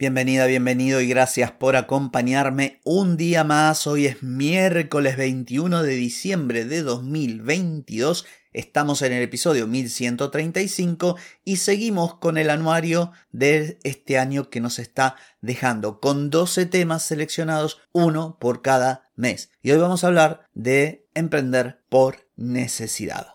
Bienvenida, bienvenido y gracias por acompañarme un día más. Hoy es miércoles 21 de diciembre de 2022. Estamos en el episodio 1135 y seguimos con el anuario de este año que nos está dejando con 12 temas seleccionados, uno por cada mes. Y hoy vamos a hablar de emprender por necesidad.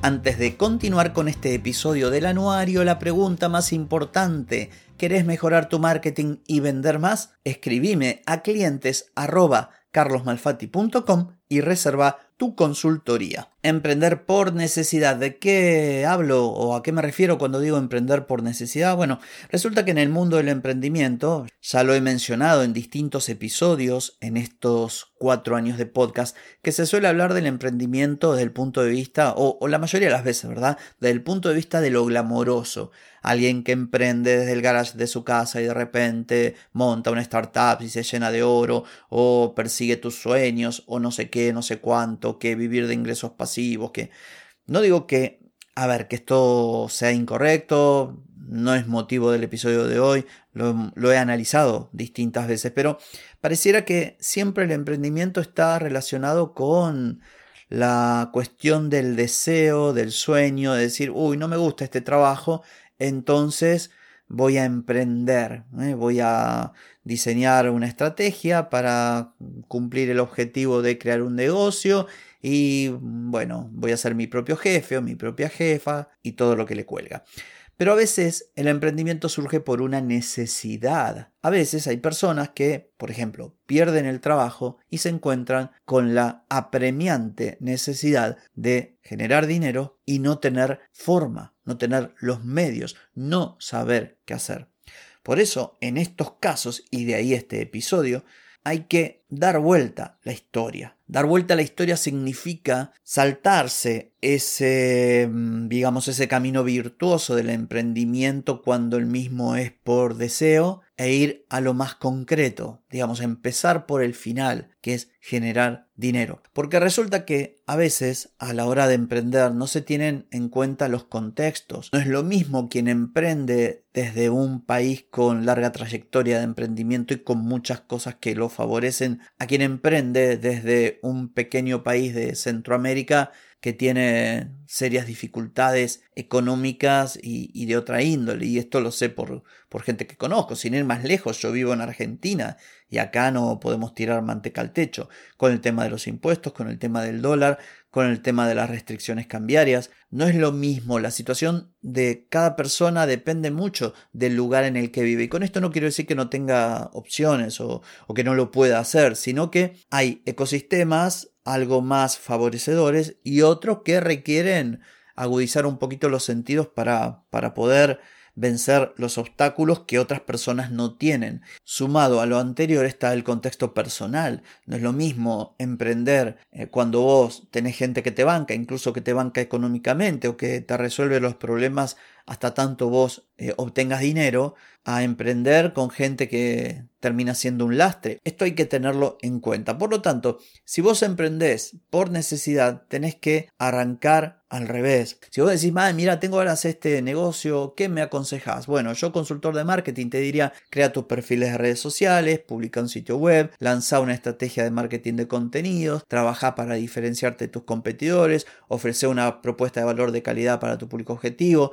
Antes de continuar con este episodio del anuario, la pregunta más importante, ¿querés mejorar tu marketing y vender más? Escribime a clientes y reserva tu consultoría. Emprender por necesidad. ¿De qué hablo o a qué me refiero cuando digo emprender por necesidad? Bueno, resulta que en el mundo del emprendimiento, ya lo he mencionado en distintos episodios en estos cuatro años de podcast, que se suele hablar del emprendimiento desde el punto de vista, o, la mayoría de las veces, ¿verdad? Desde el punto de vista de lo glamoroso. Alguien que emprende desde el garage de su casa y de repente monta una startup y se llena de oro, o persigue tus sueños, o no sé qué, no sé cuánto que vivir de ingresos pasivos, que no digo que, a ver, que esto sea incorrecto, no es motivo del episodio de hoy, lo, lo, he analizado distintas veces, pero pareciera que siempre el emprendimiento está relacionado con la cuestión del deseo, del sueño, de decir, uy, no me gusta este trabajo, entonces voy a emprender, ¿eh? voy a diseñar una estrategia para cumplir el objetivo de crear un negocio y bueno, voy a ser mi propio jefe o mi propia jefa y todo lo que le cuelga. Pero a veces el emprendimiento surge por una necesidad. A veces hay personas que, por ejemplo, pierden el trabajo y se encuentran con la apremiante necesidad de generar dinero y no tener forma, no tener los medios, no saber qué hacer. Por eso, en estos casos, y de ahí este episodio, hay que dar vuelta la historia. Dar vuelta a la historia significa saltarse ese, mm, digamos, ese camino virtuoso del emprendimiento cuando el mismo es por deseo e ir a lo más concreto, digamos, empezar por el final, que es generar dinero. Porque resulta que a veces a la hora de emprender no se tienen en cuenta los contextos. No es lo mismo quien emprende desde un país con larga trayectoria de emprendimiento y con muchas cosas que lo favorecen a quien emprende desde un pequeño país de Centroamérica que tiene serias dificultades económicas y, de otra índole. Y esto lo sé por, por, gente que conozco. Sin ir más lejos, yo vivo en Argentina y acá no podemos tirar manteca al techo. Con el tema de los impuestos, con el tema del dólar, con el tema de las restricciones cambiarias. No es lo mismo. La situación de cada persona depende mucho del lugar en el que vive. Y con esto no quiero decir que no tenga opciones o, o que no lo pueda hacer, sino que hay ecosistemas algo más favorecedores y otros que requieren agudizar un poquito los sentidos para, para poder vencer los obstáculos que otras personas no tienen. Sumado a lo anterior está el contexto personal. No es lo mismo emprender eh, cuando vos tenés gente que te banca, incluso que te banca económicamente o que te resuelve los problemas hasta tanto vos eh, obtengas dinero, a emprender con gente que termina siendo un lastre. Esto hay que tenerlo en cuenta. Por lo tanto, si vos emprendés por necesidad, tenés que arrancar al revés. Si vos decís, mira, tengo de este negocio, ¿qué me aconsejas? Bueno, yo consultor de marketing te diría, crea tus perfiles de redes sociales, publica un sitio web, lanza una estrategia de marketing de contenidos, trabaja para diferenciarte de tus competidores, ofrece una propuesta de valor de calidad para tu público objetivo,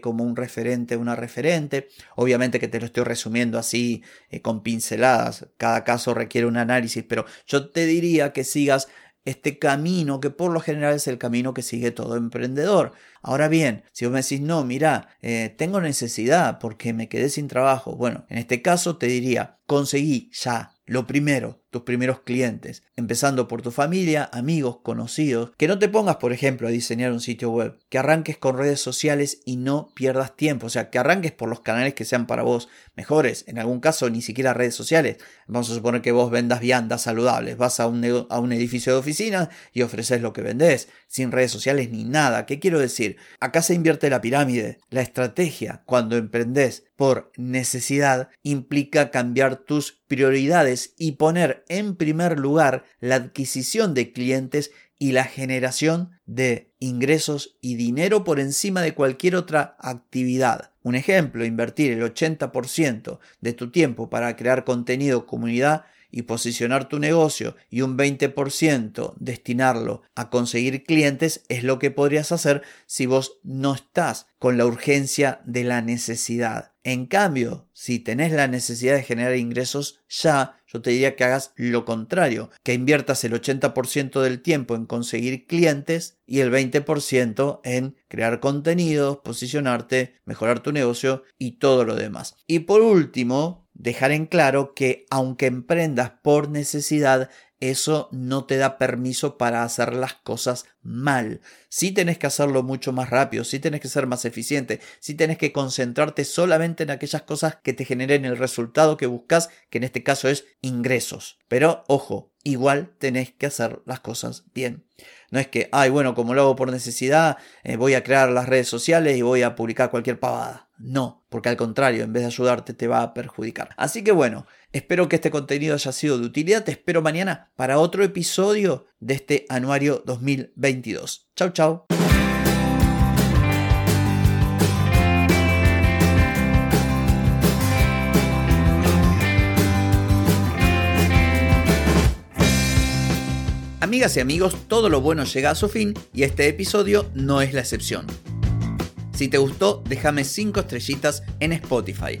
como un referente, una referente. Obviamente que te lo estoy resumiendo así eh, con pinceladas, cada caso requiere un análisis, pero yo te diría que sigas este camino que por lo general es el camino que sigue todo emprendedor. Ahora bien, si vos me decís, no, mira, eh, tengo necesidad porque me quedé sin trabajo, bueno, en este caso te diría, conseguí ya, lo primero, tus primeros clientes, empezando por tu familia, amigos, conocidos. Que no te pongas, por ejemplo, a diseñar un sitio web, que arranques con redes sociales y no pierdas tiempo, o sea, que arranques por los canales que sean para vos mejores, en algún caso ni siquiera redes sociales. Vamos a suponer que vos vendas viandas saludables, vas a un, a un edificio de oficina y ofreces lo que vendés, sin redes sociales ni nada. ¿Qué quiero decir? Acá se invierte la pirámide. La estrategia cuando emprendés por necesidad implica cambiar tus prioridades y poner en primer lugar la adquisición de clientes y la generación de ingresos y dinero por encima de cualquier otra actividad. Un ejemplo, invertir el 80% de tu tiempo para crear contenido comunidad y posicionar tu negocio y un 20% destinarlo a conseguir clientes es lo que podrías hacer si vos no estás con la urgencia de la necesidad. En cambio, si tenés la necesidad de generar ingresos ya, yo te diría que hagas lo contrario, que inviertas el 80% del tiempo en conseguir clientes y el 20% en crear contenidos, posicionarte, mejorar tu negocio y todo lo demás. Y por último, dejar en claro que aunque emprendas por necesidad, eso no te da permiso para hacer las cosas mal. Si sí tenés que hacerlo mucho más rápido, si sí tenés que ser más eficiente, si sí tenés que concentrarte solamente en aquellas cosas que te generen el resultado que buscas, que en este caso es ingresos. Pero ojo, igual tenés que hacer las cosas bien. No es que, ay, bueno, como lo hago por necesidad, eh, voy a crear las redes sociales y voy a publicar cualquier pavada. No, porque al contrario, en vez de ayudarte, te va a perjudicar. Así que bueno, espero que este contenido haya sido de utilidad. Te espero mañana para otro episodio de este anuario 2022. Chau, chau. Amigas y amigos, todo lo bueno llega a su fin y este episodio no es la excepción. Si te gustó, déjame 5 estrellitas en Spotify.